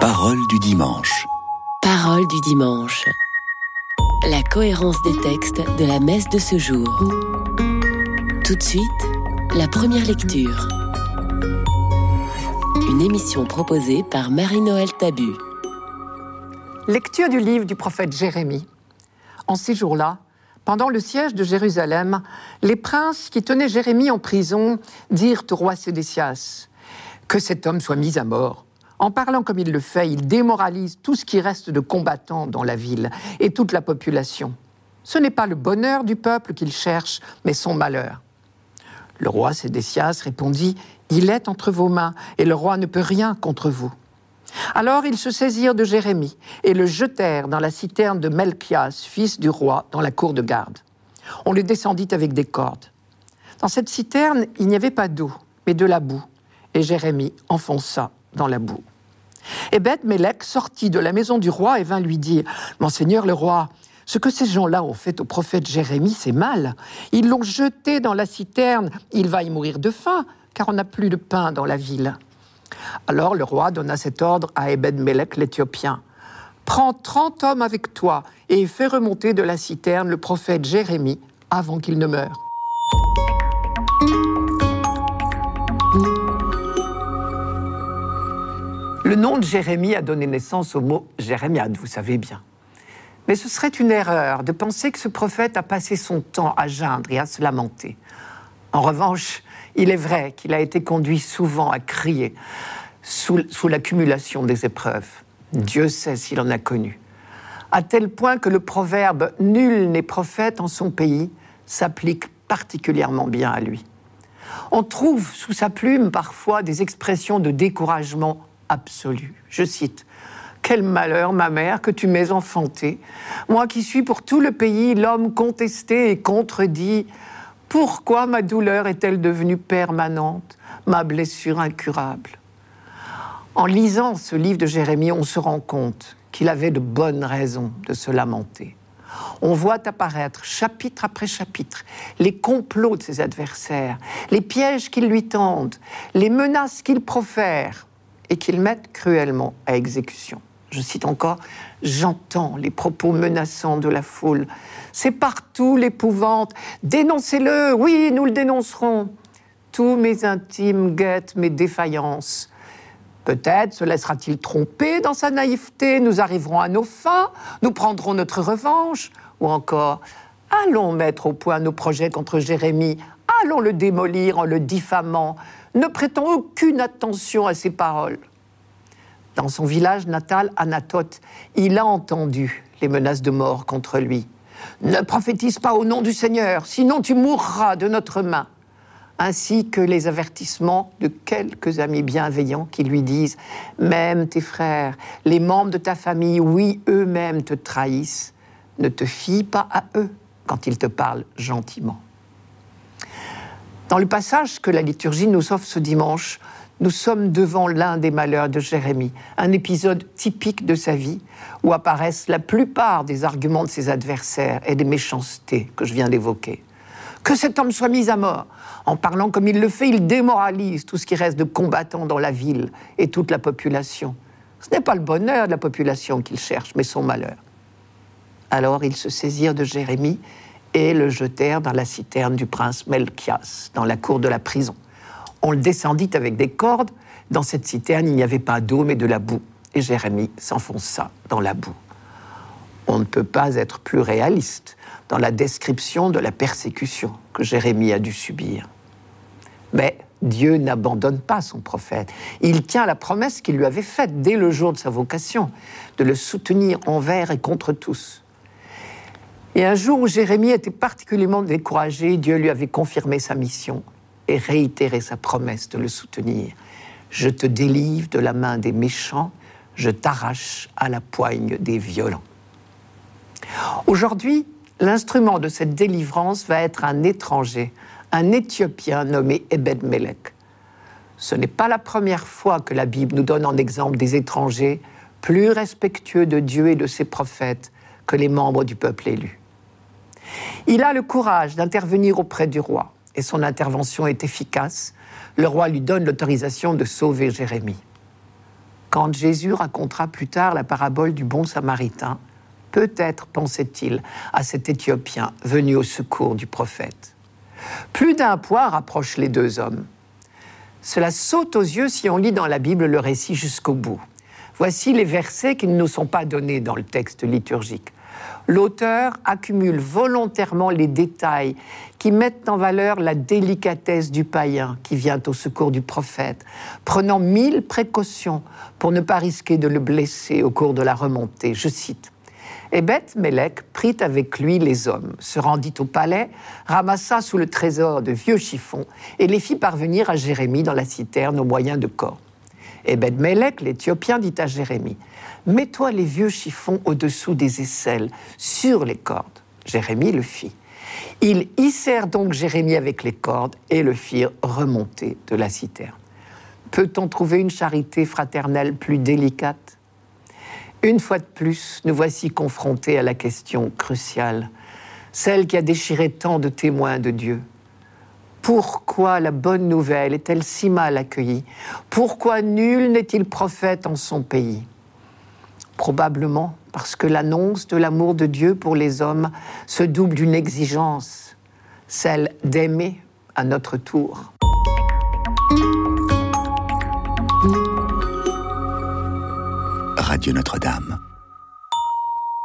Parole du dimanche. Parole du dimanche. La cohérence des textes de la messe de ce jour. Tout de suite, la première lecture. Une émission proposée par Marie-Noël Tabu. Lecture du livre du prophète Jérémie. En ces jours-là, pendant le siège de Jérusalem, les princes qui tenaient Jérémie en prison dirent au roi Sédécias que cet homme soit mis à mort. En parlant comme il le fait, il démoralise tout ce qui reste de combattants dans la ville et toute la population. Ce n'est pas le bonheur du peuple qu'il cherche, mais son malheur. Le roi Sédécias répondit Il est entre vos mains, et le roi ne peut rien contre vous. Alors ils se saisirent de Jérémie et le jetèrent dans la citerne de Melchias, fils du roi, dans la cour de garde. On le descendit avec des cordes. Dans cette citerne, il n'y avait pas d'eau, mais de la boue, et Jérémie enfonça dans la boue. Et Beth Mélec sortit de la maison du roi et vint lui dire Monseigneur le roi, ce que ces gens-là ont fait au prophète Jérémie, c'est mal. Ils l'ont jeté dans la citerne. Il va y mourir de faim, car on n'a plus de pain dans la ville. Alors le roi donna cet ordre à Ebed-Melech l'Éthiopien. Prends trente hommes avec toi et fais remonter de la citerne le prophète Jérémie avant qu'il ne meure. Le nom de Jérémie a donné naissance au mot Jérémiade, vous savez bien. Mais ce serait une erreur de penser que ce prophète a passé son temps à geindre et à se lamenter. En revanche, il est vrai qu'il a été conduit souvent à crier sous, sous l'accumulation des épreuves. Dieu sait s'il en a connu. À tel point que le proverbe Nul n'est prophète en son pays s'applique particulièrement bien à lui. On trouve sous sa plume parfois des expressions de découragement absolu. Je cite Quel malheur, ma mère, que tu m'aies enfanté, moi qui suis pour tout le pays l'homme contesté et contredit. Pourquoi ma douleur est-elle devenue permanente, ma blessure incurable? En lisant ce livre de Jérémie, on se rend compte qu'il avait de bonnes raisons de se lamenter. On voit apparaître chapitre après chapitre les complots de ses adversaires, les pièges qu'ils lui tendent, les menaces qu'il profère et qu'ils mettent cruellement à exécution. Je cite encore, j'entends les propos menaçants de la foule. C'est partout l'épouvante. Dénoncez-le, oui, nous le dénoncerons. Tous mes intimes guettent mes défaillances. Peut-être se laissera-t-il tromper dans sa naïveté, nous arriverons à nos fins, nous prendrons notre revanche, ou encore, allons mettre au point nos projets contre Jérémie, allons le démolir en le diffamant, ne prêtons aucune attention à ses paroles. Dans son village natal, Anatote, il a entendu les menaces de mort contre lui. Ne prophétise pas au nom du Seigneur, sinon tu mourras de notre main. Ainsi que les avertissements de quelques amis bienveillants qui lui disent Même tes frères, les membres de ta famille, oui, eux-mêmes te trahissent. Ne te fie pas à eux quand ils te parlent gentiment. Dans le passage que la liturgie nous offre ce dimanche, nous sommes devant l'un des malheurs de Jérémie, un épisode typique de sa vie où apparaissent la plupart des arguments de ses adversaires et des méchancetés que je viens d'évoquer. Que cet homme soit mis à mort. En parlant comme il le fait, il démoralise tout ce qui reste de combattants dans la ville et toute la population. Ce n'est pas le bonheur de la population qu'il cherche, mais son malheur. Alors ils se saisirent de Jérémie et le jetèrent dans la citerne du prince Melchias, dans la cour de la prison. On le descendit avec des cordes. Dans cette citerne, il n'y avait pas d'eau, mais de la boue. Et Jérémie s'enfonça dans la boue. On ne peut pas être plus réaliste dans la description de la persécution que Jérémie a dû subir. Mais Dieu n'abandonne pas son prophète. Il tient la promesse qu'il lui avait faite dès le jour de sa vocation, de le soutenir envers et contre tous. Et un jour où Jérémie était particulièrement découragé, Dieu lui avait confirmé sa mission et réitéré sa promesse de le soutenir. Je te délivre de la main des méchants, je t'arrache à la poigne des violents. Aujourd'hui, l'instrument de cette délivrance va être un étranger, un Éthiopien nommé Ebed Melech. Ce n'est pas la première fois que la Bible nous donne en exemple des étrangers plus respectueux de Dieu et de ses prophètes que les membres du peuple élu. Il a le courage d'intervenir auprès du roi et son intervention est efficace. Le roi lui donne l'autorisation de sauver Jérémie. Quand Jésus racontera plus tard la parabole du bon samaritain, peut-être pensait-il à cet Éthiopien venu au secours du prophète. Plus d'un poids rapproche les deux hommes. Cela saute aux yeux si on lit dans la Bible le récit jusqu'au bout. Voici les versets qui ne nous sont pas donnés dans le texte liturgique. L'auteur accumule volontairement les détails qui mettent en valeur la délicatesse du païen qui vient au secours du prophète, prenant mille précautions pour ne pas risquer de le blesser au cours de la remontée. Je cite. Et Beth Melech prit avec lui les hommes, se rendit au palais, ramassa sous le trésor de vieux chiffons et les fit parvenir à Jérémie dans la citerne au moyen de corps. Et Beth Melech, l'Éthiopien, dit à Jérémie Mets-toi les vieux chiffons au-dessous des aisselles, sur les cordes. Jérémie le fit. Ils hissèrent donc Jérémie avec les cordes et le firent remonter de la citerne. Peut-on trouver une charité fraternelle plus délicate? Une fois de plus, nous voici confrontés à la question cruciale, celle qui a déchiré tant de témoins de Dieu. Pourquoi la bonne nouvelle est-elle si mal accueillie? Pourquoi nul n'est-il prophète en son pays? Probablement parce que l'annonce de l'amour de Dieu pour les hommes se double d'une exigence, celle d'aimer à notre tour. Radio Notre-Dame.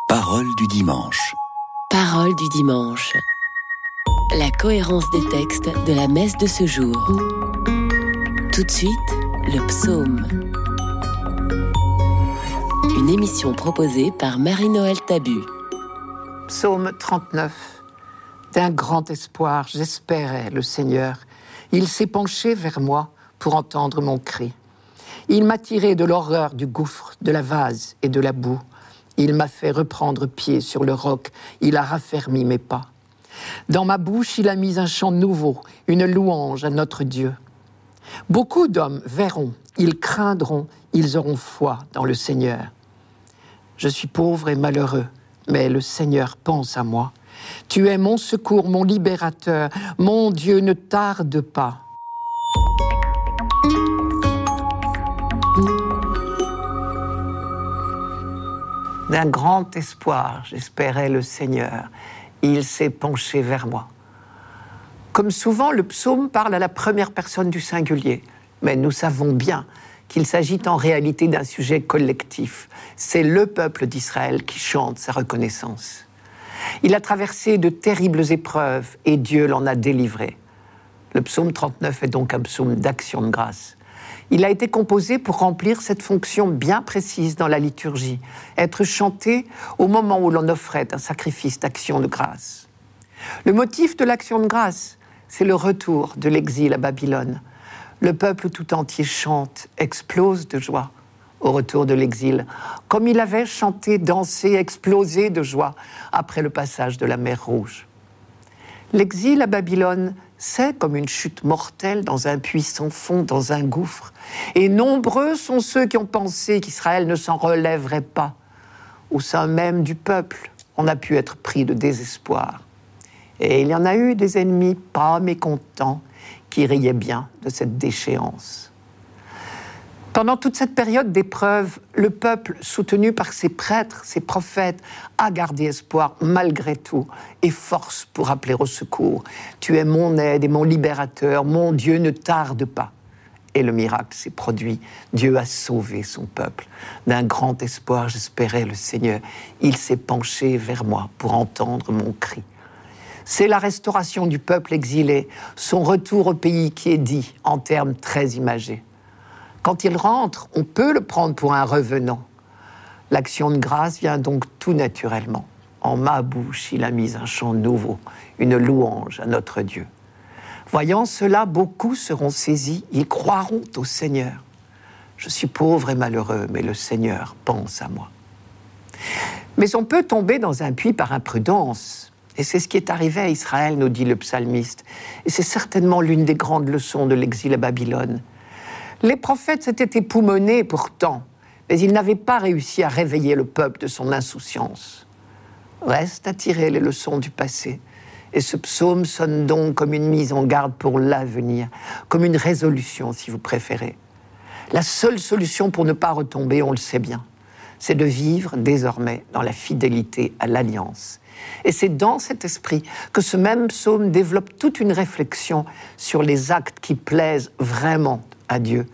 Parole du dimanche. Parole du dimanche. La cohérence des textes de la messe de ce jour. Tout de suite, le psaume une émission proposée par Marie-Noël Tabu. Psaume 39. D'un grand espoir, j'espérais le Seigneur. Il s'est penché vers moi pour entendre mon cri. Il m'a tiré de l'horreur du gouffre, de la vase et de la boue. Il m'a fait reprendre pied sur le roc. Il a raffermi mes pas. Dans ma bouche, il a mis un chant nouveau, une louange à notre Dieu. Beaucoup d'hommes verront, ils craindront, ils auront foi dans le Seigneur. Je suis pauvre et malheureux, mais le Seigneur pense à moi. Tu es mon secours, mon libérateur. Mon Dieu, ne tarde pas. D'un grand espoir, j'espérais le Seigneur. Il s'est penché vers moi. Comme souvent, le psaume parle à la première personne du singulier, mais nous savons bien qu'il s'agit en réalité d'un sujet collectif. C'est le peuple d'Israël qui chante sa reconnaissance. Il a traversé de terribles épreuves et Dieu l'en a délivré. Le psaume 39 est donc un psaume d'action de grâce. Il a été composé pour remplir cette fonction bien précise dans la liturgie, être chanté au moment où l'on offrait un sacrifice d'action de grâce. Le motif de l'action de grâce, c'est le retour de l'exil à Babylone, le peuple tout entier chante, explose de joie au retour de l'exil, comme il avait chanté, dansé, explosé de joie après le passage de la mer Rouge. L'exil à Babylone, c'est comme une chute mortelle dans un puits sans fond, dans un gouffre. Et nombreux sont ceux qui ont pensé qu'Israël ne s'en relèverait pas. Au sein même du peuple, on a pu être pris de désespoir. Et il y en a eu des ennemis pas mécontents qui riait bien de cette déchéance. Pendant toute cette période d'épreuve, le peuple, soutenu par ses prêtres, ses prophètes, a gardé espoir malgré tout et force pour appeler au secours. Tu es mon aide et mon libérateur, mon Dieu ne tarde pas. Et le miracle s'est produit. Dieu a sauvé son peuple. D'un grand espoir, j'espérais le Seigneur. Il s'est penché vers moi pour entendre mon cri. C'est la restauration du peuple exilé, son retour au pays qui est dit en termes très imagés. Quand il rentre, on peut le prendre pour un revenant. L'action de grâce vient donc tout naturellement. En ma bouche, il a mis un chant nouveau, une louange à notre Dieu. Voyant cela, beaucoup seront saisis, ils croiront au Seigneur. Je suis pauvre et malheureux, mais le Seigneur pense à moi. Mais on peut tomber dans un puits par imprudence, et c'est ce qui est arrivé à Israël, nous dit le psalmiste. Et c'est certainement l'une des grandes leçons de l'exil à Babylone. Les prophètes s'étaient époumonés pourtant, mais ils n'avaient pas réussi à réveiller le peuple de son insouciance. Reste à tirer les leçons du passé. Et ce psaume sonne donc comme une mise en garde pour l'avenir, comme une résolution si vous préférez. La seule solution pour ne pas retomber, on le sait bien, c'est de vivre désormais dans la fidélité à l'alliance. Et c'est dans cet esprit que ce même psaume développe toute une réflexion sur les actes qui plaisent vraiment à Dieu.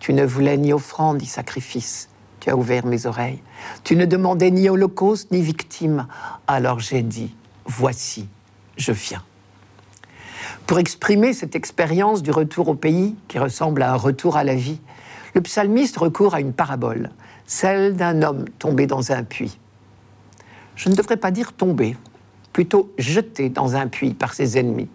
Tu ne voulais ni offrande ni sacrifice. Tu as ouvert mes oreilles. Tu ne demandais ni holocauste ni victime. Alors j'ai dit, voici, je viens. Pour exprimer cette expérience du retour au pays, qui ressemble à un retour à la vie, le psalmiste recourt à une parabole, celle d'un homme tombé dans un puits. Je ne devrais pas dire tombé, plutôt jeté dans un puits par ses ennemis.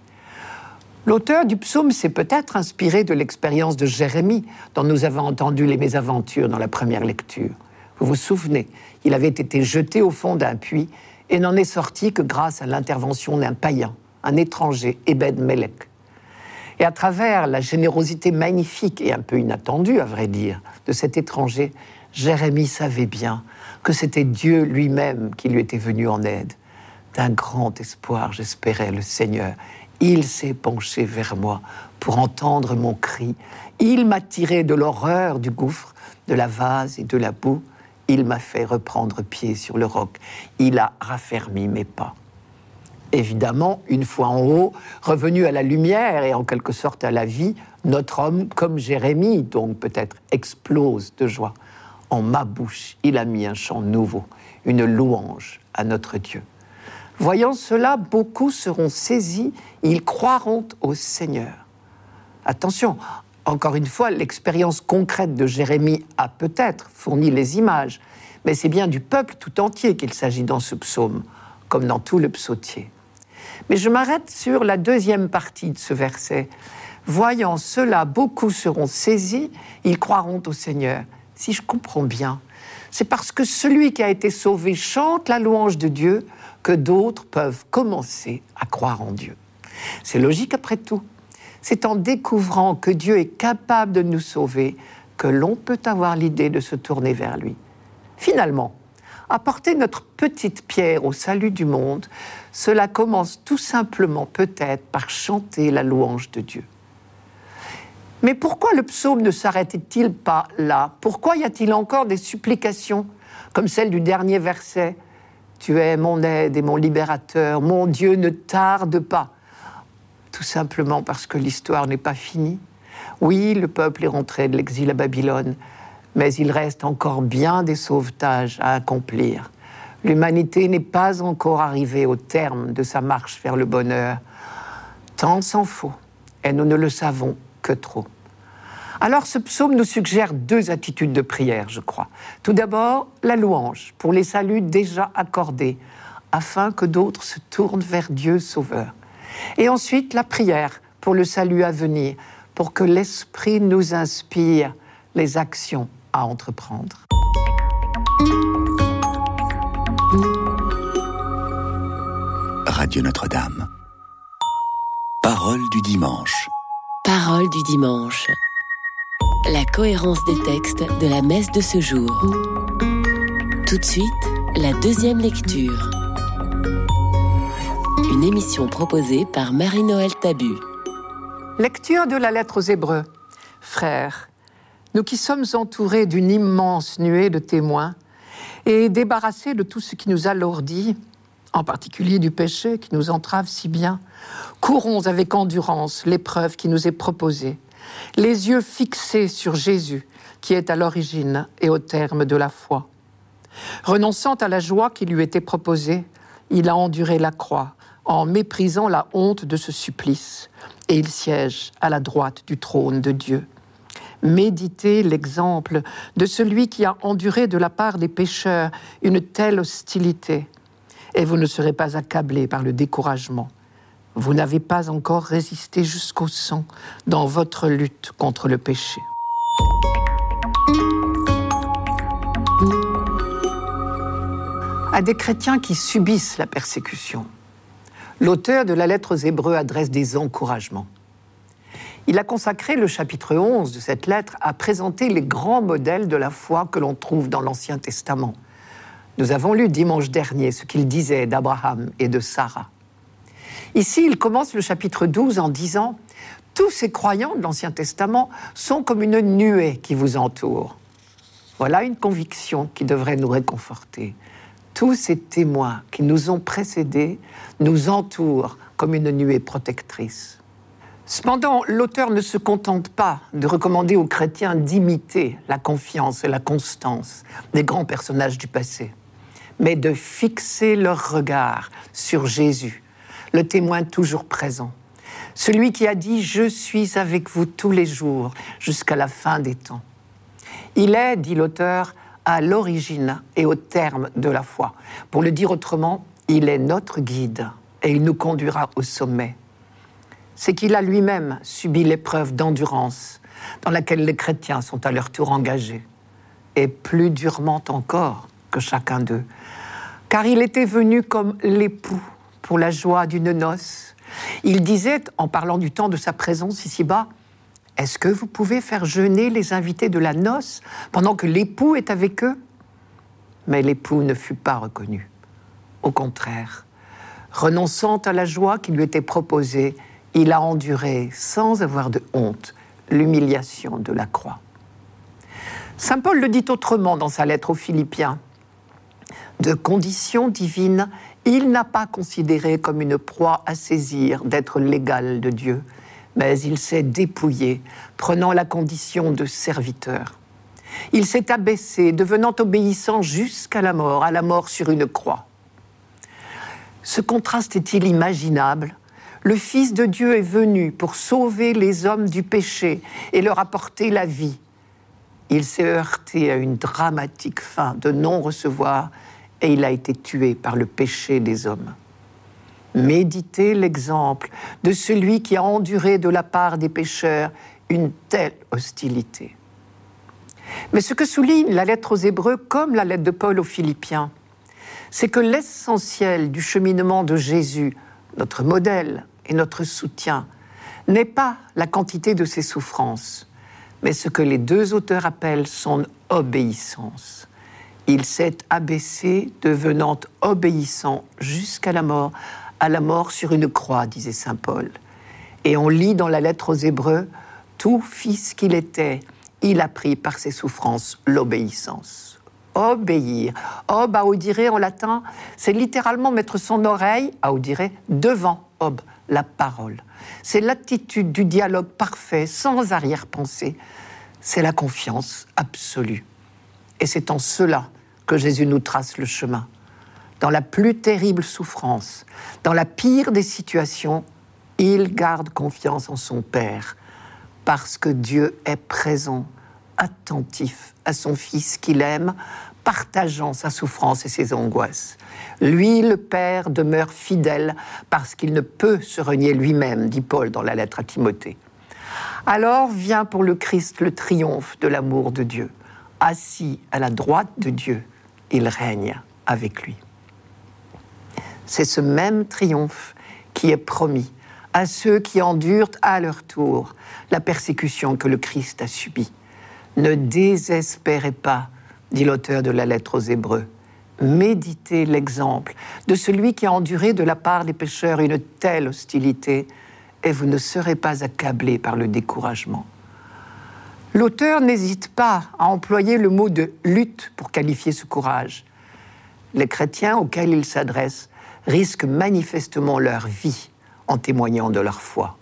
L'auteur du psaume s'est peut-être inspiré de l'expérience de Jérémie, dont nous avons entendu les mésaventures dans la première lecture. Vous vous souvenez, il avait été jeté au fond d'un puits et n'en est sorti que grâce à l'intervention d'un païen, un étranger, Ebed Melech. Et à travers la générosité magnifique et un peu inattendue, à vrai dire, de cet étranger, Jérémie savait bien que c'était Dieu lui-même qui lui était venu en aide. D'un grand espoir, j'espérais le Seigneur. Il s'est penché vers moi pour entendre mon cri. Il m'a tiré de l'horreur du gouffre, de la vase et de la boue. Il m'a fait reprendre pied sur le roc. Il a raffermi mes pas. Évidemment, une fois en haut, revenu à la lumière et en quelque sorte à la vie, notre homme, comme Jérémie, donc peut-être explose de joie. En ma bouche, il a mis un chant nouveau, une louange à notre Dieu. Voyant cela, beaucoup seront saisis, ils croiront au Seigneur. Attention, encore une fois, l'expérience concrète de Jérémie a peut-être fourni les images, mais c'est bien du peuple tout entier qu'il s'agit dans ce psaume, comme dans tout le psautier. Mais je m'arrête sur la deuxième partie de ce verset. Voyant cela, beaucoup seront saisis, ils croiront au Seigneur si je comprends bien, c'est parce que celui qui a été sauvé chante la louange de Dieu que d'autres peuvent commencer à croire en Dieu. C'est logique après tout. C'est en découvrant que Dieu est capable de nous sauver que l'on peut avoir l'idée de se tourner vers lui. Finalement, apporter notre petite pierre au salut du monde, cela commence tout simplement peut-être par chanter la louange de Dieu. Mais pourquoi le psaume ne s'arrêtait-il pas là? Pourquoi y a-t-il encore des supplications, comme celle du dernier verset Tu es mon aide et mon libérateur, mon Dieu ne tarde pas Tout simplement parce que l'histoire n'est pas finie. Oui, le peuple est rentré de l'exil à Babylone, mais il reste encore bien des sauvetages à accomplir. L'humanité n'est pas encore arrivée au terme de sa marche vers le bonheur. Tant s'en faut, et nous ne le savons trop. Alors ce psaume nous suggère deux attitudes de prière, je crois. Tout d'abord, la louange pour les saluts déjà accordés, afin que d'autres se tournent vers Dieu Sauveur. Et ensuite, la prière pour le salut à venir, pour que l'Esprit nous inspire les actions à entreprendre. Radio Notre-Dame. Parole du dimanche. Parole du dimanche. La cohérence des textes de la messe de ce jour. Tout de suite, la deuxième lecture. Une émission proposée par Marie-Noël Tabu. Lecture de la lettre aux Hébreux. Frères, nous qui sommes entourés d'une immense nuée de témoins et débarrassés de tout ce qui nous alourdit, en particulier du péché qui nous entrave si bien, courons avec endurance l'épreuve qui nous est proposée, les yeux fixés sur Jésus, qui est à l'origine et au terme de la foi. Renonçant à la joie qui lui était proposée, il a enduré la croix en méprisant la honte de ce supplice, et il siège à la droite du trône de Dieu. Méditez l'exemple de celui qui a enduré de la part des pécheurs une telle hostilité, et vous ne serez pas accablés par le découragement. Vous n'avez pas encore résisté jusqu'au sang dans votre lutte contre le péché. À des chrétiens qui subissent la persécution, l'auteur de la lettre aux Hébreux adresse des encouragements. Il a consacré le chapitre 11 de cette lettre à présenter les grands modèles de la foi que l'on trouve dans l'Ancien Testament. Nous avons lu dimanche dernier ce qu'il disait d'Abraham et de Sarah. Ici, il commence le chapitre 12 en disant tous ces croyants de l'Ancien Testament sont comme une nuée qui vous entoure. Voilà une conviction qui devrait nous réconforter. Tous ces témoins qui nous ont précédés nous entourent comme une nuée protectrice. Cependant, l'auteur ne se contente pas de recommander aux chrétiens d'imiter la confiance et la constance des grands personnages du passé, mais de fixer leur regard sur Jésus, le témoin toujours présent, celui qui a dit ⁇ Je suis avec vous tous les jours jusqu'à la fin des temps ⁇ Il est, dit l'auteur, à l'origine et au terme de la foi. Pour le dire autrement, il est notre guide et il nous conduira au sommet. C'est qu'il a lui-même subi l'épreuve d'endurance dans laquelle les chrétiens sont à leur tour engagés, et plus durement encore que chacun d'eux, car il était venu comme l'époux pour la joie d'une noce. Il disait, en parlant du temps de sa présence ici-bas, est-ce que vous pouvez faire jeûner les invités de la noce pendant que l'époux est avec eux? Mais l'époux ne fut pas reconnu. Au contraire, renonçant à la joie qui lui était proposée, il a enduré sans avoir de honte l'humiliation de la croix. Saint Paul le dit autrement dans sa lettre aux Philippiens. De condition divine, il n'a pas considéré comme une proie à saisir d'être l'égal de Dieu, mais il s'est dépouillé, prenant la condition de serviteur. Il s'est abaissé, devenant obéissant jusqu'à la mort, à la mort sur une croix. Ce contraste est-il imaginable? Le Fils de Dieu est venu pour sauver les hommes du péché et leur apporter la vie. Il s'est heurté à une dramatique fin de non-recevoir et il a été tué par le péché des hommes. Méditez l'exemple de celui qui a enduré de la part des pécheurs une telle hostilité. Mais ce que souligne la lettre aux Hébreux comme la lettre de Paul aux Philippiens, c'est que l'essentiel du cheminement de Jésus, notre modèle et notre soutien, n'est pas la quantité de ses souffrances, mais ce que les deux auteurs appellent son obéissance. Il s'est abaissé, devenant obéissant jusqu'à la mort, à la mort sur une croix, disait Saint Paul. Et on lit dans la lettre aux Hébreux, tout fils qu'il était, il a pris par ses souffrances l'obéissance. Obéir. Ob, audire en latin, c'est littéralement mettre son oreille, audire, devant ob, la parole. C'est l'attitude du dialogue parfait, sans arrière-pensée. C'est la confiance absolue. Et c'est en cela que Jésus nous trace le chemin dans la plus terrible souffrance, dans la pire des situations, il garde confiance en son Père, parce que Dieu est présent, attentif à son Fils qu'il aime, partageant sa souffrance et ses angoisses. Lui, le Père, demeure fidèle parce qu'il ne peut se renier lui-même, dit Paul dans la lettre à Timothée. Alors vient pour le Christ le triomphe de l'amour de Dieu. Assis à la droite de Dieu, il règne avec lui. C'est ce même triomphe qui est promis à ceux qui endurent à leur tour la persécution que le Christ a subie. Ne désespérez pas, dit l'auteur de la lettre aux Hébreux. Méditez l'exemple de celui qui a enduré de la part des pécheurs une telle hostilité, et vous ne serez pas accablés par le découragement. L'auteur n'hésite pas à employer le mot de lutte pour qualifier ce courage. Les chrétiens auxquels il s'adresse risquent manifestement leur vie en témoignant de leur foi.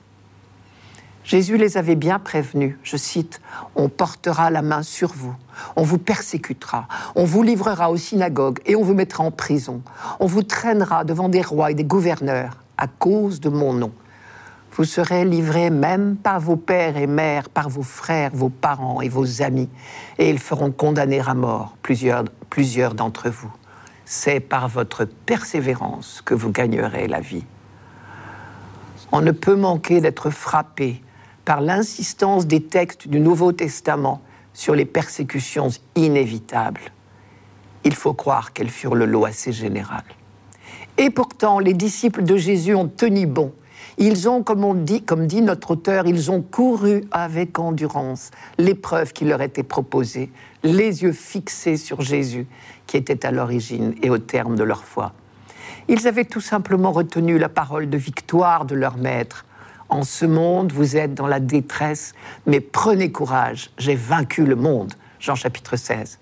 Jésus les avait bien prévenus, je cite, On portera la main sur vous, on vous persécutera, on vous livrera aux synagogues et on vous mettra en prison, on vous traînera devant des rois et des gouverneurs à cause de mon nom. Vous serez livrés même par vos pères et mères, par vos frères, vos parents et vos amis, et ils feront condamner à mort plusieurs, d'entre vous c'est par votre persévérance que vous gagnerez la vie. On ne peut manquer d'être frappé par l'insistance des textes du Nouveau Testament sur les persécutions inévitables. Il faut croire qu'elles furent le lot assez général. Et pourtant, les disciples de Jésus ont tenu bon ils ont, comme, on dit, comme dit notre auteur, ils ont couru avec endurance l'épreuve qui leur était proposée, les yeux fixés sur Jésus, qui était à l'origine et au terme de leur foi. Ils avaient tout simplement retenu la parole de victoire de leur maître En ce monde, vous êtes dans la détresse, mais prenez courage, j'ai vaincu le monde. Jean chapitre 16.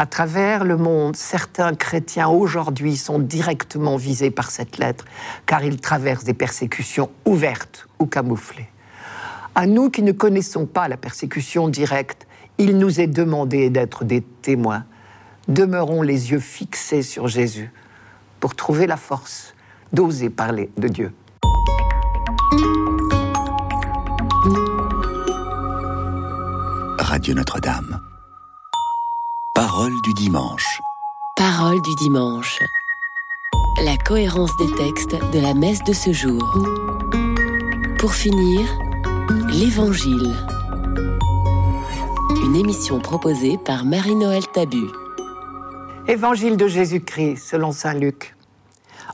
À travers le monde, certains chrétiens aujourd'hui sont directement visés par cette lettre, car ils traversent des persécutions ouvertes ou camouflées. À nous qui ne connaissons pas la persécution directe, il nous est demandé d'être des témoins. Demeurons les yeux fixés sur Jésus pour trouver la force d'oser parler de Dieu. Radio Notre-Dame. Parole du dimanche. Parole du dimanche. La cohérence des textes de la messe de ce jour. Pour finir, l'Évangile. Une émission proposée par Marie-Noël Tabu. Évangile de Jésus-Christ selon Saint Luc.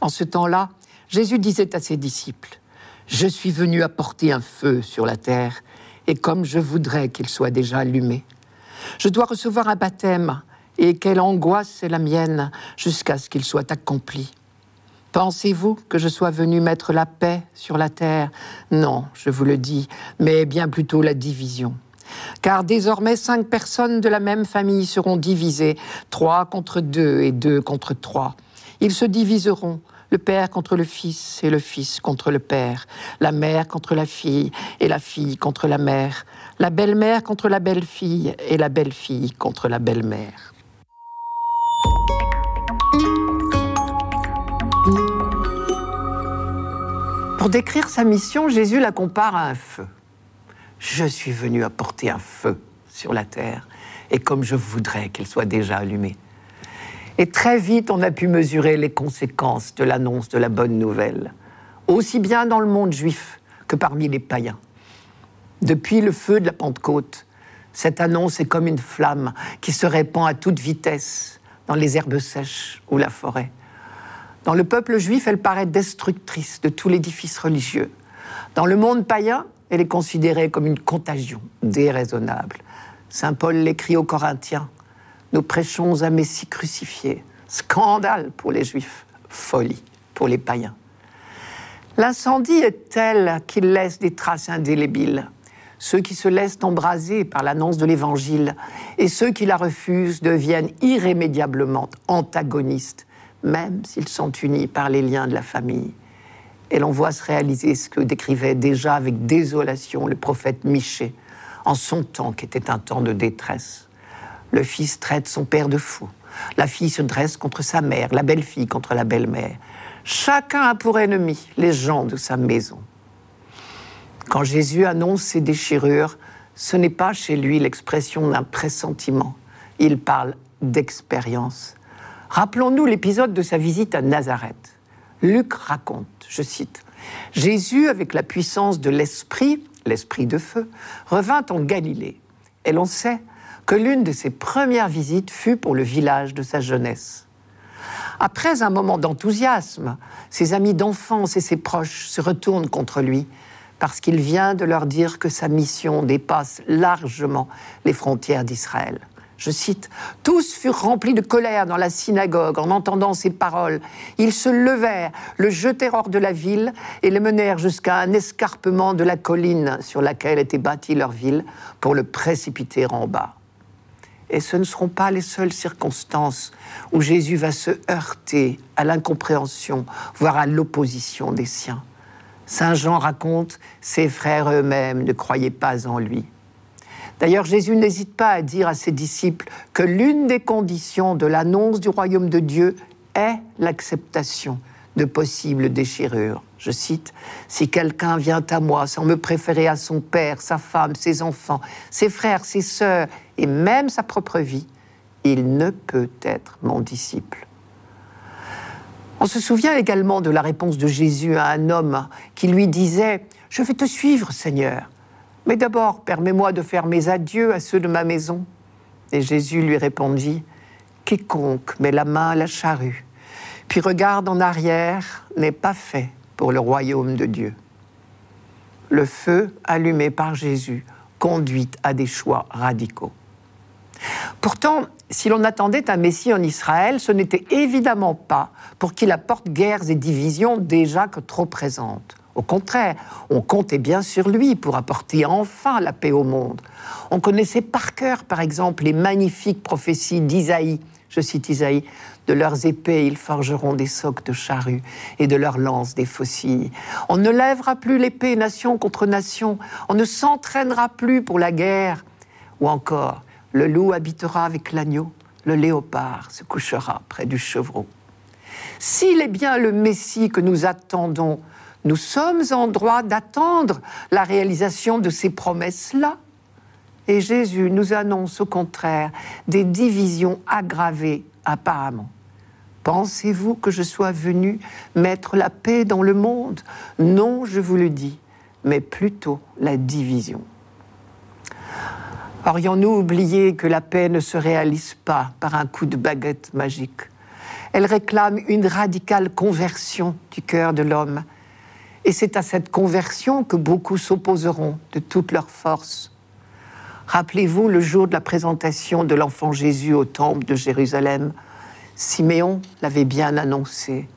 En ce temps-là, Jésus disait à ses disciples, Je suis venu apporter un feu sur la terre, et comme je voudrais qu'il soit déjà allumé. Je dois recevoir un baptême, et quelle angoisse est la mienne jusqu'à ce qu'il soit accompli. Pensez-vous que je sois venu mettre la paix sur la terre? Non, je vous le dis, mais bien plutôt la division. Car désormais cinq personnes de la même famille seront divisées, trois contre deux et deux contre trois. Ils se diviseront, le père contre le fils et le fils contre le père, la mère contre la fille et la fille contre la mère, la belle-mère contre la belle-fille et la belle-fille contre la belle-mère. Pour décrire sa mission, Jésus la compare à un feu. Je suis venu apporter un feu sur la terre, et comme je voudrais qu'il soit déjà allumé. Et très vite, on a pu mesurer les conséquences de l'annonce de la bonne nouvelle, aussi bien dans le monde juif que parmi les païens. Depuis le feu de la Pentecôte, cette annonce est comme une flamme qui se répand à toute vitesse dans les herbes sèches ou la forêt. Dans le peuple juif, elle paraît destructrice de tout l'édifice religieux. Dans le monde païen, elle est considérée comme une contagion déraisonnable. Saint Paul l'écrit aux Corinthiens nous prêchons un Messie crucifié. Scandale pour les Juifs, folie pour les païens. L'incendie est tel qu'il laisse des traces indélébiles. Ceux qui se laissent embraser par l'annonce de l'Évangile et ceux qui la refusent deviennent irrémédiablement antagonistes, même s'ils sont unis par les liens de la famille. Et l'on voit se réaliser ce que décrivait déjà avec désolation le prophète Michée en son temps qui était un temps de détresse. Le fils traite son père de fou. La fille se dresse contre sa mère, la belle-fille contre la belle-mère. Chacun a pour ennemi les gens de sa maison. Quand Jésus annonce ses déchirures, ce n'est pas chez lui l'expression d'un pressentiment. Il parle d'expérience. Rappelons-nous l'épisode de sa visite à Nazareth. Luc raconte, je cite, Jésus, avec la puissance de l'Esprit, l'Esprit de feu, revint en Galilée. Et l'on sait que l'une de ses premières visites fut pour le village de sa jeunesse. Après un moment d'enthousiasme, ses amis d'enfance et ses proches se retournent contre lui parce qu'il vient de leur dire que sa mission dépasse largement les frontières d'Israël. Je cite, Tous furent remplis de colère dans la synagogue en entendant ces paroles. Ils se levèrent, le jetèrent hors de la ville et le menèrent jusqu'à un escarpement de la colline sur laquelle était bâtie leur ville pour le précipiter en bas. Et ce ne seront pas les seules circonstances où Jésus va se heurter à l'incompréhension, voire à l'opposition des siens. Saint Jean raconte, ses frères eux-mêmes ne croyaient pas en lui. D'ailleurs, Jésus n'hésite pas à dire à ses disciples que l'une des conditions de l'annonce du royaume de Dieu est l'acceptation de possibles déchirures. Je cite, Si quelqu'un vient à moi sans me préférer à son père, sa femme, ses enfants, ses frères, ses sœurs et même sa propre vie, il ne peut être mon disciple. On se souvient également de la réponse de Jésus à un homme qui lui disait, Je vais te suivre, Seigneur, mais d'abord permets-moi de faire mes adieux à ceux de ma maison. Et Jésus lui répondit, Quiconque met la main à la charrue, puis regarde en arrière, n'est pas fait pour le royaume de Dieu. Le feu allumé par Jésus conduit à des choix radicaux. Pourtant, si l'on attendait un Messie en Israël, ce n'était évidemment pas pour qu'il apporte guerres et divisions déjà que trop présentes. Au contraire, on comptait bien sur lui pour apporter enfin la paix au monde. On connaissait par cœur, par exemple, les magnifiques prophéties d'Isaïe. Je cite Isaïe de leurs épées, ils forgeront des socs de charrues et de leurs lances des faucilles. On ne lèvera plus l'épée nation contre nation. On ne s'entraînera plus pour la guerre. Ou encore, le loup habitera avec l'agneau, le léopard se couchera près du chevreau. S'il est bien le Messie que nous attendons, nous sommes en droit d'attendre la réalisation de ces promesses-là. Et Jésus nous annonce au contraire des divisions aggravées apparemment. Pensez-vous que je sois venu mettre la paix dans le monde? Non, je vous le dis, mais plutôt la division. Aurions-nous oublié que la paix ne se réalise pas par un coup de baguette magique? Elle réclame une radicale conversion du cœur de l'homme. Et c'est à cette conversion que beaucoup s'opposeront de toute leur force. Rappelez-vous le jour de la présentation de l'enfant Jésus au temple de Jérusalem. Siméon l'avait bien annoncé.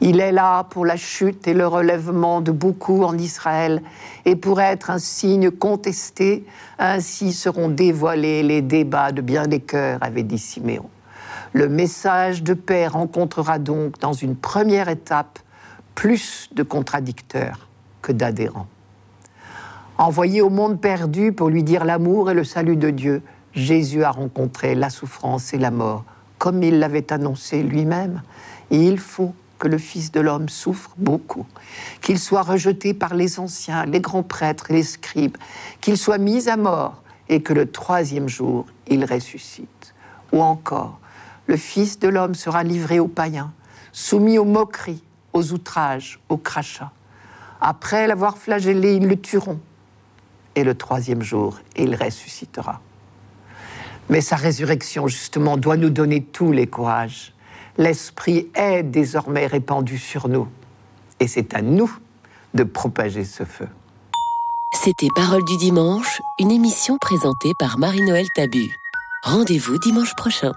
Il est là pour la chute et le relèvement de beaucoup en Israël et pour être un signe contesté. Ainsi seront dévoilés les débats de bien des cœurs, avait dit Siméon. Le message de paix rencontrera donc dans une première étape plus de contradicteurs que d'adhérents. Envoyé au monde perdu pour lui dire l'amour et le salut de Dieu, Jésus a rencontré la souffrance et la mort, comme il l'avait annoncé lui-même. Et il faut que le Fils de l'homme souffre beaucoup, qu'il soit rejeté par les anciens, les grands prêtres et les scribes, qu'il soit mis à mort et que le troisième jour, il ressuscite. Ou encore, le Fils de l'homme sera livré aux païens, soumis aux moqueries, aux outrages, aux crachats. Après l'avoir flagellé, ils le tueront. Et le troisième jour, il ressuscitera. Mais sa résurrection, justement, doit nous donner tous les courages l'Esprit est désormais répandu sur nous. Et c'est à nous de propager ce feu. C'était Parole du dimanche, une émission présentée par Marie-Noël Tabu. Rendez-vous dimanche prochain.